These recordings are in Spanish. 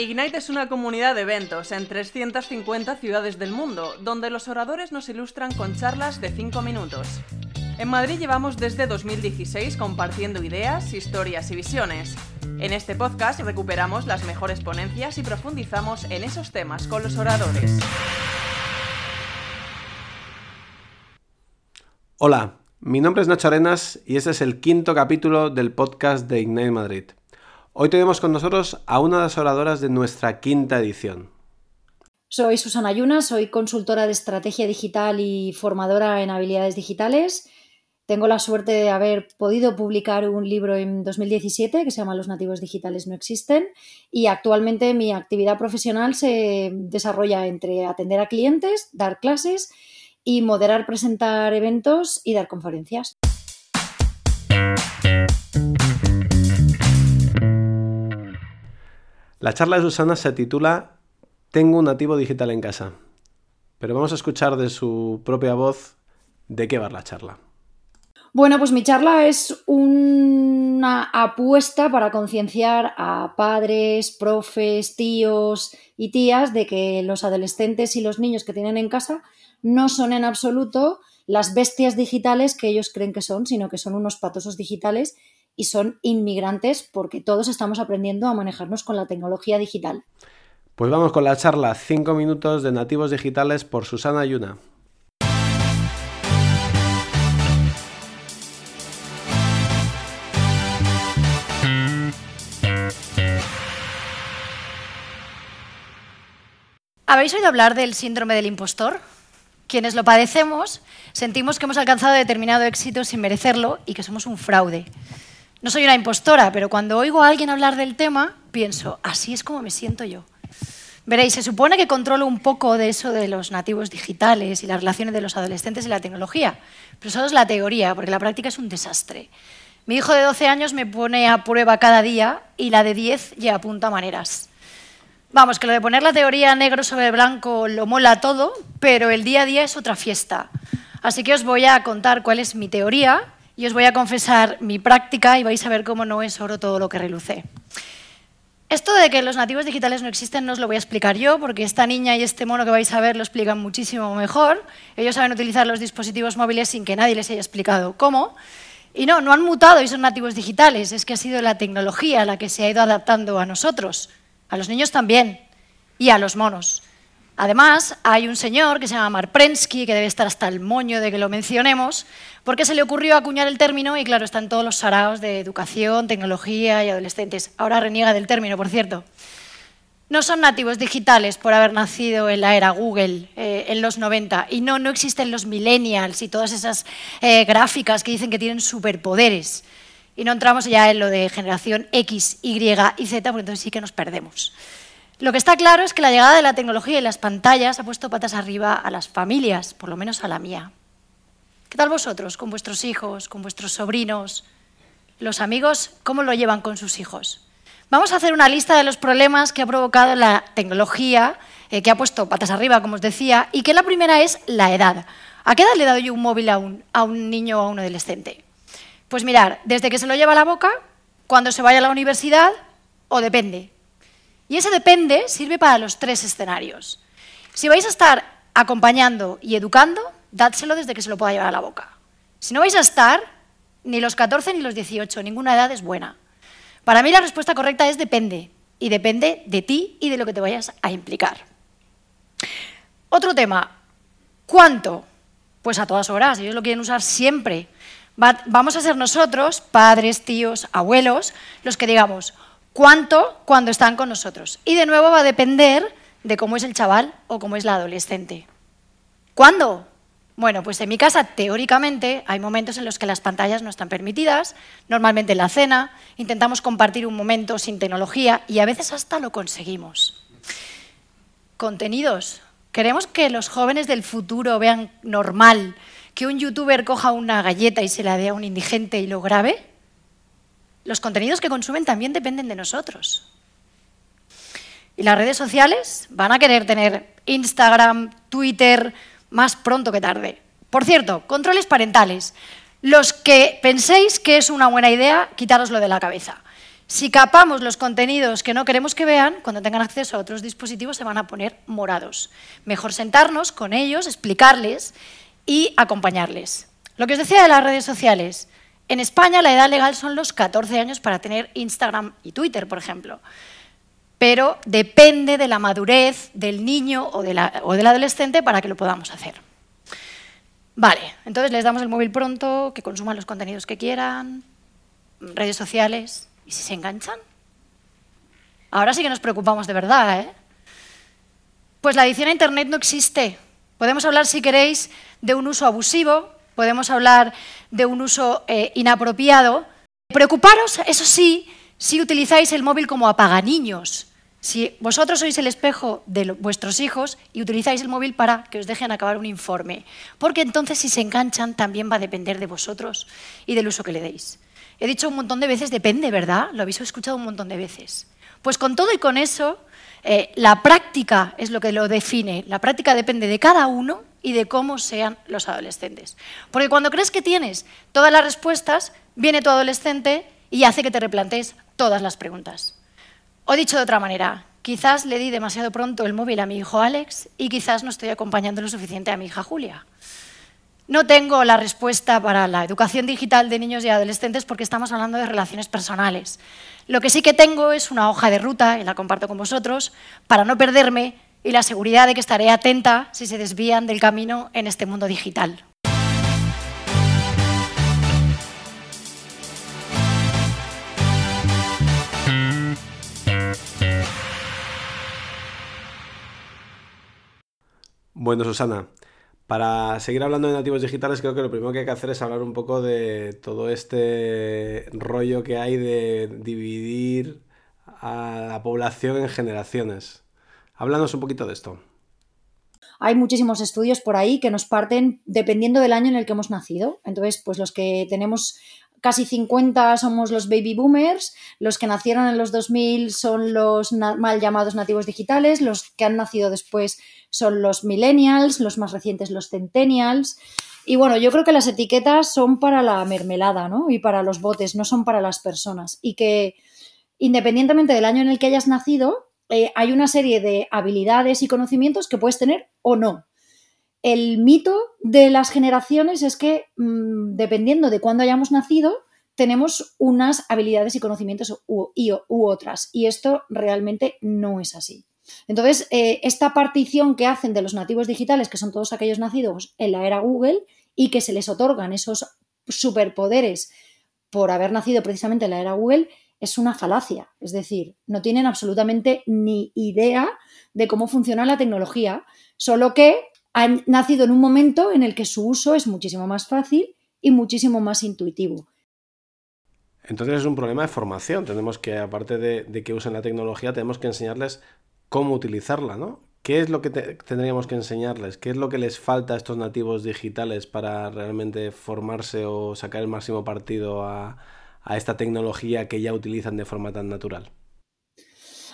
Ignite es una comunidad de eventos en 350 ciudades del mundo, donde los oradores nos ilustran con charlas de 5 minutos. En Madrid llevamos desde 2016 compartiendo ideas, historias y visiones. En este podcast recuperamos las mejores ponencias y profundizamos en esos temas con los oradores. Hola, mi nombre es Nacho Arenas y este es el quinto capítulo del podcast de Ignite Madrid. Hoy tenemos con nosotros a una de las oradoras de nuestra quinta edición. Soy Susana Yuna, soy consultora de estrategia digital y formadora en habilidades digitales. Tengo la suerte de haber podido publicar un libro en 2017 que se llama Los nativos digitales no existen y actualmente mi actividad profesional se desarrolla entre atender a clientes, dar clases y moderar, presentar eventos y dar conferencias. La charla de Susana se titula Tengo un nativo digital en casa. Pero vamos a escuchar de su propia voz de qué va la charla. Bueno, pues mi charla es una apuesta para concienciar a padres, profes, tíos y tías de que los adolescentes y los niños que tienen en casa no son en absoluto las bestias digitales que ellos creen que son, sino que son unos patosos digitales y son inmigrantes porque todos estamos aprendiendo a manejarnos con la tecnología digital. Pues vamos con la charla 5 minutos de nativos digitales por Susana Yuna. ¿Habéis oído hablar del síndrome del impostor? Quienes lo padecemos sentimos que hemos alcanzado determinado éxito sin merecerlo y que somos un fraude. No soy una impostora, pero cuando oigo a alguien hablar del tema, pienso, así es como me siento yo. Veréis, se supone que controlo un poco de eso de los nativos digitales y las relaciones de los adolescentes y la tecnología, pero eso es la teoría, porque la práctica es un desastre. Mi hijo de 12 años me pone a prueba cada día y la de 10 ya apunta maneras. Vamos, que lo de poner la teoría negro sobre blanco lo mola todo, pero el día a día es otra fiesta. Así que os voy a contar cuál es mi teoría y os voy a confesar mi práctica y vais a ver cómo no es oro todo lo que reluce. Esto de que los nativos digitales no existen no os lo voy a explicar yo, porque esta niña y este mono que vais a ver lo explican muchísimo mejor. Ellos saben utilizar los dispositivos móviles sin que nadie les haya explicado cómo. Y no, no han mutado y son nativos digitales, es que ha sido la tecnología la que se ha ido adaptando a nosotros, a los niños también, y a los monos. Además, hay un señor que se llama Marprensky, que debe estar hasta el moño de que lo mencionemos, porque se le ocurrió acuñar el término y claro, están todos los saraos de educación, tecnología y adolescentes. Ahora reniega del término, por cierto. No son nativos digitales por haber nacido en la era Google eh, en los 90 y no, no existen los millennials y todas esas eh, gráficas que dicen que tienen superpoderes. Y no entramos ya en lo de generación X, Y y Z, porque entonces sí que nos perdemos. Lo que está claro es que la llegada de la tecnología y las pantallas ha puesto patas arriba a las familias, por lo menos a la mía. ¿Qué tal vosotros con vuestros hijos, con vuestros sobrinos? Los amigos, ¿cómo lo llevan con sus hijos? Vamos a hacer una lista de los problemas que ha provocado la tecnología, eh, que ha puesto patas arriba, como os decía, y que la primera es la edad. ¿A qué edad le he dado yo un móvil a un, niño o a un adolescente? Pues mirar, desde que se lo lleva a la boca, cuando se vaya a la universidad, o depende, y ese depende sirve para los tres escenarios. Si vais a estar acompañando y educando, dádselo desde que se lo pueda llevar a la boca. Si no vais a estar, ni los 14 ni los 18, ninguna edad es buena. Para mí la respuesta correcta es depende, y depende de ti y de lo que te vayas a implicar. Otro tema, ¿cuánto? Pues a todas horas, ellos lo quieren usar siempre. vamos a ser nosotros, padres, tíos, abuelos, los que digamos, cuánto cuando están con nosotros. Y de nuevo va a depender de cómo es el chaval o cómo es la adolescente. ¿Cuándo? Bueno, pues en mi casa, teóricamente, hay momentos en los que las pantallas no están permitidas, normalmente en la cena, intentamos compartir un momento sin tecnología y a veces hasta lo conseguimos. Contenidos. ¿Queremos que los jóvenes del futuro vean normal que un youtuber coja una galleta y se la dé a un indigente y lo grabe? Los contenidos que consumen también dependen de nosotros. Y las redes sociales van a querer tener Instagram, Twitter, más pronto que tarde. Por cierto, controles parentales. Los que penséis que es una buena idea, quitároslo de la cabeza. Si capamos los contenidos que no queremos que vean, cuando tengan acceso a otros dispositivos se van a poner morados. Mejor sentarnos con ellos, explicarles y acompañarles. Lo que os decía de las redes sociales. En España la edad legal son los 14 años para tener Instagram y Twitter, por ejemplo. Pero depende de la madurez del niño o, del adolescente para que lo podamos hacer. Vale, entonces les damos el móvil pronto, que consuman los contenidos que quieran, redes sociales, ¿y si se enganchan? Ahora sí que nos preocupamos de verdad, ¿eh? Pues la adicción a Internet no existe. Podemos hablar, si queréis, de un uso abusivo, podemos hablar de un uso eh, inapropiado. Preocuparos, eso sí, si utilizáis el móvil como apaganiños. Si vosotros sois el espejo de vuestros hijos y utilizáis el móvil para que os dejen acabar un informe, porque entonces si se enganchan también va a depender de vosotros y del uso que le deis. He dicho un montón de veces, depende, ¿verdad? Lo habéis escuchado un montón de veces. Pues con todo y con eso, eh, la práctica es lo que lo define. La práctica depende de cada uno y de cómo sean los adolescentes. Porque cuando crees que tienes todas las respuestas, viene tu adolescente y hace que te replantees todas las preguntas. O dicho de otra manera, quizás le di demasiado pronto el móvil a mi hijo Alex y quizás no estoy acompañando lo suficiente a mi hija Julia. No tengo la respuesta para la educación digital de niños y adolescentes porque estamos hablando de relaciones personales. Lo que sí que tengo es una hoja de ruta, y la comparto con vosotros, para no perderme y la seguridad de que estaré atenta si se desvían del camino en este mundo digital. Bueno, Susana, para seguir hablando de nativos digitales, creo que lo primero que hay que hacer es hablar un poco de todo este rollo que hay de dividir a la población en generaciones. Háblanos un poquito de esto. Hay muchísimos estudios por ahí que nos parten dependiendo del año en el que hemos nacido. Entonces, pues los que tenemos casi 50 somos los baby boomers, los que nacieron en los 2000 son los mal llamados nativos digitales, los que han nacido después son los millennials, los más recientes los centennials. Y bueno, yo creo que las etiquetas son para la mermelada, ¿no? Y para los botes, no son para las personas. Y que independientemente del año en el que hayas nacido, eh, hay una serie de habilidades y conocimientos que puedes tener o no. El mito de las generaciones es que, mm, dependiendo de cuándo hayamos nacido, tenemos unas habilidades y conocimientos u, otras. Y esto realmente no es así. Entonces, eh, esta partición que hacen de los nativos digitales, que son todos aquellos nacidos en la era Google y que se les otorgan esos superpoderes por haber nacido precisamente en la era Google, es una falacia. Es decir, no tienen absolutamente ni idea de cómo funciona la tecnología, solo que han nacido en un momento en el que su uso es muchísimo más fácil y muchísimo más intuitivo. Entonces es un problema de formación. Tenemos que, aparte de, que usen la tecnología, tenemos que enseñarles cómo utilizarla, ¿no? ¿Qué es lo que tendríamos que enseñarles? ¿Qué es lo que les falta a estos nativos digitales para realmente formarse o sacar el máximo partido a, a esta tecnología que ya utilizan de forma tan natural?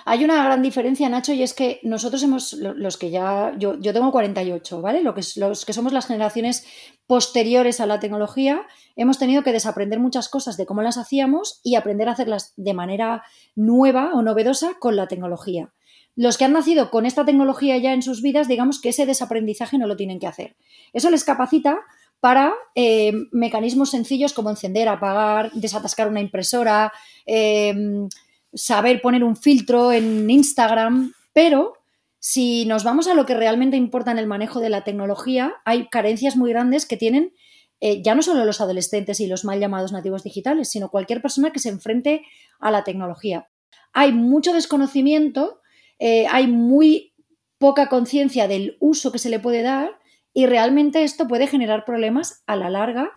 Hay una gran diferencia, Nacho, y es que nosotros hemos, los que ya, yo, yo tengo 48, ¿vale? Lo que, los que somos las generaciones posteriores a la tecnología, hemos tenido que desaprender muchas cosas de cómo las hacíamos y aprender a hacerlas de manera nueva o novedosa con la tecnología. Los que han nacido con esta tecnología ya en sus vidas, digamos que ese desaprendizaje no lo tienen que hacer. Eso les capacita para eh, mecanismos sencillos como encender, apagar, desatascar una impresora, em, saber poner un filtro en Instagram, pero si nos vamos a lo que realmente importa en el manejo de la tecnología, hay carencias muy grandes que tienen eh, ya no solo los adolescentes y los mal llamados nativos digitales, sino cualquier persona que se enfrente a la tecnología. Hay mucho desconocimiento, eh, hay muy poca conciencia del uso que se le puede dar y realmente esto puede generar problemas a la larga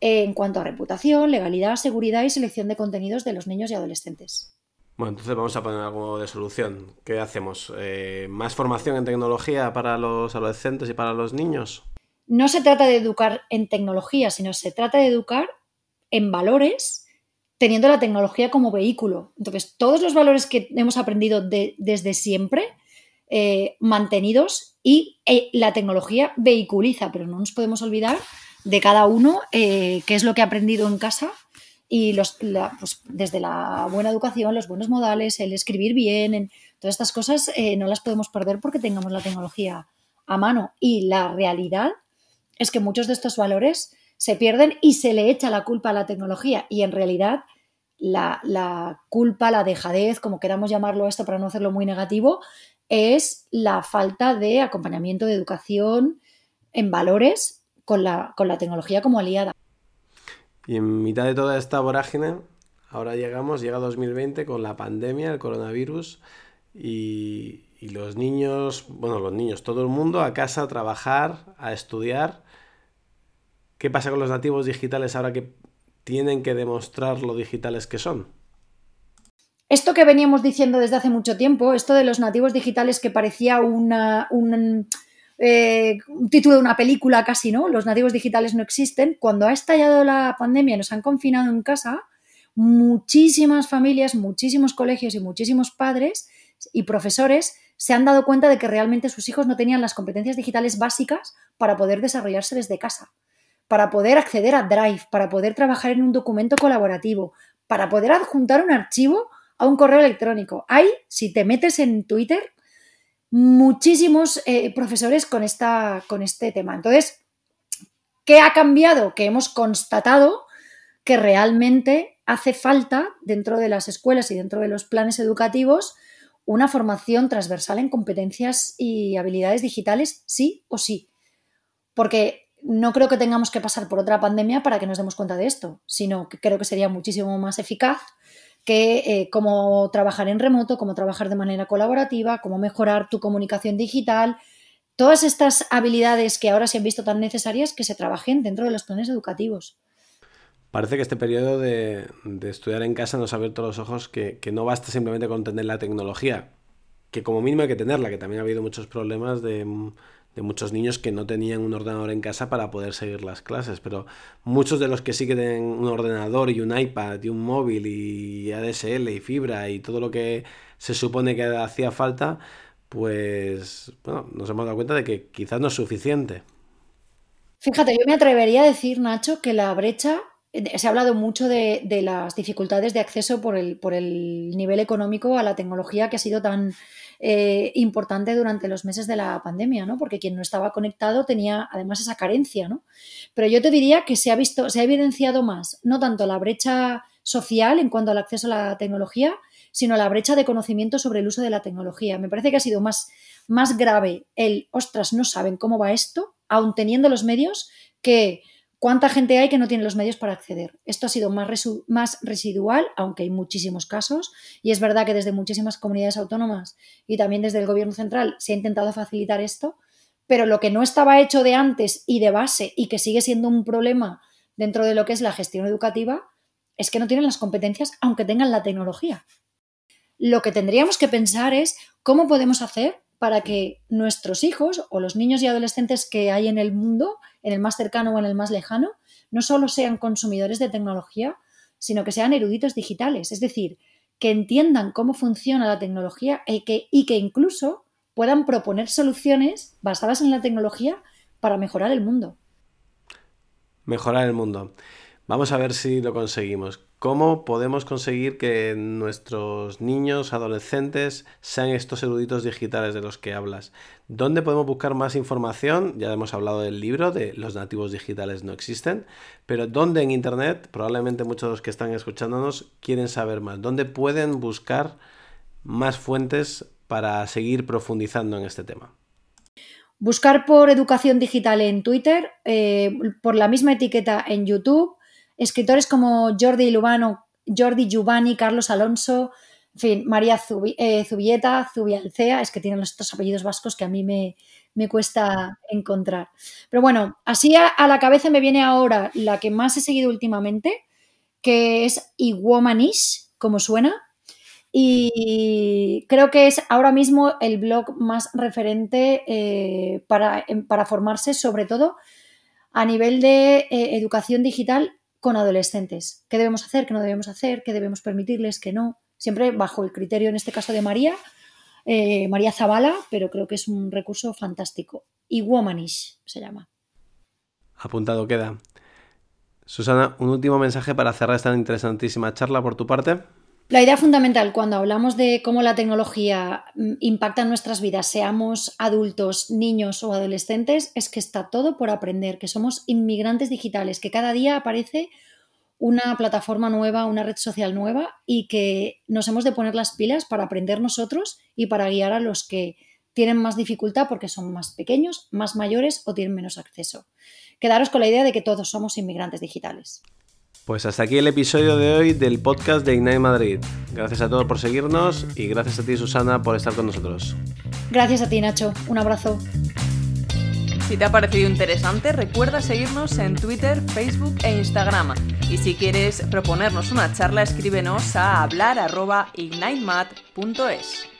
en cuanto a reputación, legalidad, seguridad y selección de contenidos de los niños y adolescentes. Bueno, entonces vamos a poner algo de solución. ¿Qué hacemos? Eh, ¿Más formación en tecnología para los adolescentes y para los niños? No se trata de educar en tecnología, sino se trata de educar en valores teniendo la tecnología como vehículo. Entonces, todos los valores que hemos aprendido desde siempre, eh, mantenidos y eh, la tecnología vehiculiza, pero no nos podemos olvidar de cada uno eh, qué es lo que ha aprendido en casa y los, pues, desde la buena educación, los buenos modales, el escribir bien, todas estas cosas eh, no las podemos perder porque tengamos la tecnología a mano. Y la realidad es que muchos de estos valores se pierden y se le echa la culpa a la tecnología. Y en realidad la, la culpa, la dejadez, como queramos llamarlo esto para no hacerlo muy negativo, es la falta de acompañamiento de educación en valores con la, con la tecnología como aliada. Y en mitad de toda esta vorágine, ahora llegamos, llega 2020 con la pandemia, el coronavirus y, y los niños, bueno, los niños, todo el mundo a casa a trabajar, a estudiar. ¿Qué pasa con los nativos digitales ahora que tienen que demostrar lo digitales que son? Esto que veníamos diciendo desde hace mucho tiempo, esto de los nativos digitales que parecía un, eh, un título de una película casi, ¿no? Los nativos digitales no existen. Cuando ha estallado la pandemia y nos han confinado en casa, muchísimas familias, muchísimos colegios y muchísimos padres y profesores se han dado cuenta de que realmente sus hijos no tenían las competencias digitales básicas para poder desarrollarse desde casa, para poder acceder a Drive, para poder trabajar en un documento colaborativo, para poder adjuntar un archivo un correo electrónico. Hay, si te metes en Twitter, muchísimos eh, profesores con, esta, con este tema. Entonces, ¿qué ha cambiado? Que hemos constatado que realmente hace falta dentro de las escuelas y dentro de los planes educativos una formación transversal en competencias y habilidades digitales, sí o sí. Porque no creo que tengamos que pasar por otra pandemia para que nos demos cuenta de esto, sino que creo que sería muchísimo más eficaz que eh, cómo trabajar en remoto, cómo trabajar de manera colaborativa, cómo mejorar tu comunicación digital, todas estas habilidades que ahora se han visto tan necesarias que se trabajen dentro de los planes educativos. Parece que este periodo de, estudiar en casa nos ha abierto los ojos que, no basta simplemente con tener la tecnología, que como mínimo hay que tenerla, que también ha habido muchos problemas de, muchos niños que no tenían un ordenador en casa para poder seguir las clases, pero muchos de los que sí que tienen un ordenador y un iPad y un móvil y ADSL y fibra y todo lo que se supone que hacía falta, pues bueno, nos hemos dado cuenta de que quizás no es suficiente. Fíjate, yo me atrevería a decir, Nacho, que la brecha se ha hablado mucho de, las dificultades de acceso por el, por el, nivel económico a la tecnología que ha sido tan eh, importante durante los meses de la pandemia, ¿no? Porque quien no estaba conectado tenía además esa carencia, ¿no? Pero yo te diría que se ha visto, se ha evidenciado más, no tanto la brecha social en cuanto al acceso a la tecnología, sino la brecha de conocimiento sobre el uso de la tecnología. Me parece que ha sido más, más grave el, ostras, no saben cómo va esto, aun teniendo los medios, que ¿Cuánta gente hay que no tiene los medios para acceder? Esto ha sido más, residual, aunque hay muchísimos casos, y es verdad que desde muchísimas comunidades autónomas y también desde el Gobierno central se ha intentado facilitar esto, pero lo que no estaba hecho de antes y de base y que sigue siendo un problema dentro de lo que es la gestión educativa es que no tienen las competencias aunque tengan la tecnología. Lo que tendríamos que pensar es cómo podemos hacer para que nuestros hijos o los niños y adolescentes que hay en el mundo, en el más cercano o en el más lejano, no solo sean consumidores de tecnología, sino que sean eruditos digitales, es decir, que entiendan cómo funciona la tecnología y que, y que incluso puedan proponer soluciones basadas en la tecnología para mejorar el mundo. Mejorar el mundo. Vamos a ver si lo conseguimos. ¿Cómo podemos conseguir que nuestros niños, adolescentes, sean estos eruditos digitales de los que hablas? ¿Dónde podemos buscar más información? Ya hemos hablado del libro de Los nativos digitales no existen, pero ¿dónde en Internet? Probablemente muchos de los que están escuchándonos quieren saber más. ¿Dónde pueden buscar más fuentes para seguir profundizando en este tema? Buscar por educación digital en Twitter, eh, por la misma etiqueta en YouTube escritores como Jordi Lubano, Jordi Giovanni, Carlos Alonso, en fin, María eh, Zubieta, Zubialcea, es que tienen estos apellidos vascos que a mí me, cuesta encontrar. Pero bueno, así a, la cabeza me viene ahora la que más he seguido últimamente, que es Iguomanish, como suena, y creo que es ahora mismo el blog más referente eh, para, para, formarse, sobre todo a nivel de eh, educación digital con adolescentes. ¿Qué debemos hacer? ¿Qué no debemos hacer? ¿Qué debemos permitirles? ¿Qué no? Siempre bajo el criterio, en este caso, de María, eh, María Zavala, pero creo que es un recurso fantástico. Y Womanish se llama. Apuntado queda. Susana, un último mensaje para cerrar esta interesantísima charla por tu parte. La idea fundamental cuando hablamos de cómo la tecnología mm, impacta en nuestras vidas, seamos adultos, niños o adolescentes, es que está todo por aprender, que somos inmigrantes digitales, que cada día aparece una plataforma nueva, una red social nueva y que nos hemos de poner las pilas para aprender nosotros y para guiar a los que tienen más dificultad porque son más pequeños, más mayores o tienen menos acceso. Quedaros con la idea de que todos somos inmigrantes digitales. Pues hasta aquí el episodio de hoy del podcast de Ignite Madrid. Gracias a todos por seguirnos y gracias a ti Susana por estar con nosotros. Gracias a ti Nacho, un abrazo. Si te ha parecido interesante, recuerda seguirnos en Twitter, Facebook e Instagram. Y si quieres proponernos una charla, escríbenos a hablar.ignitemad.es.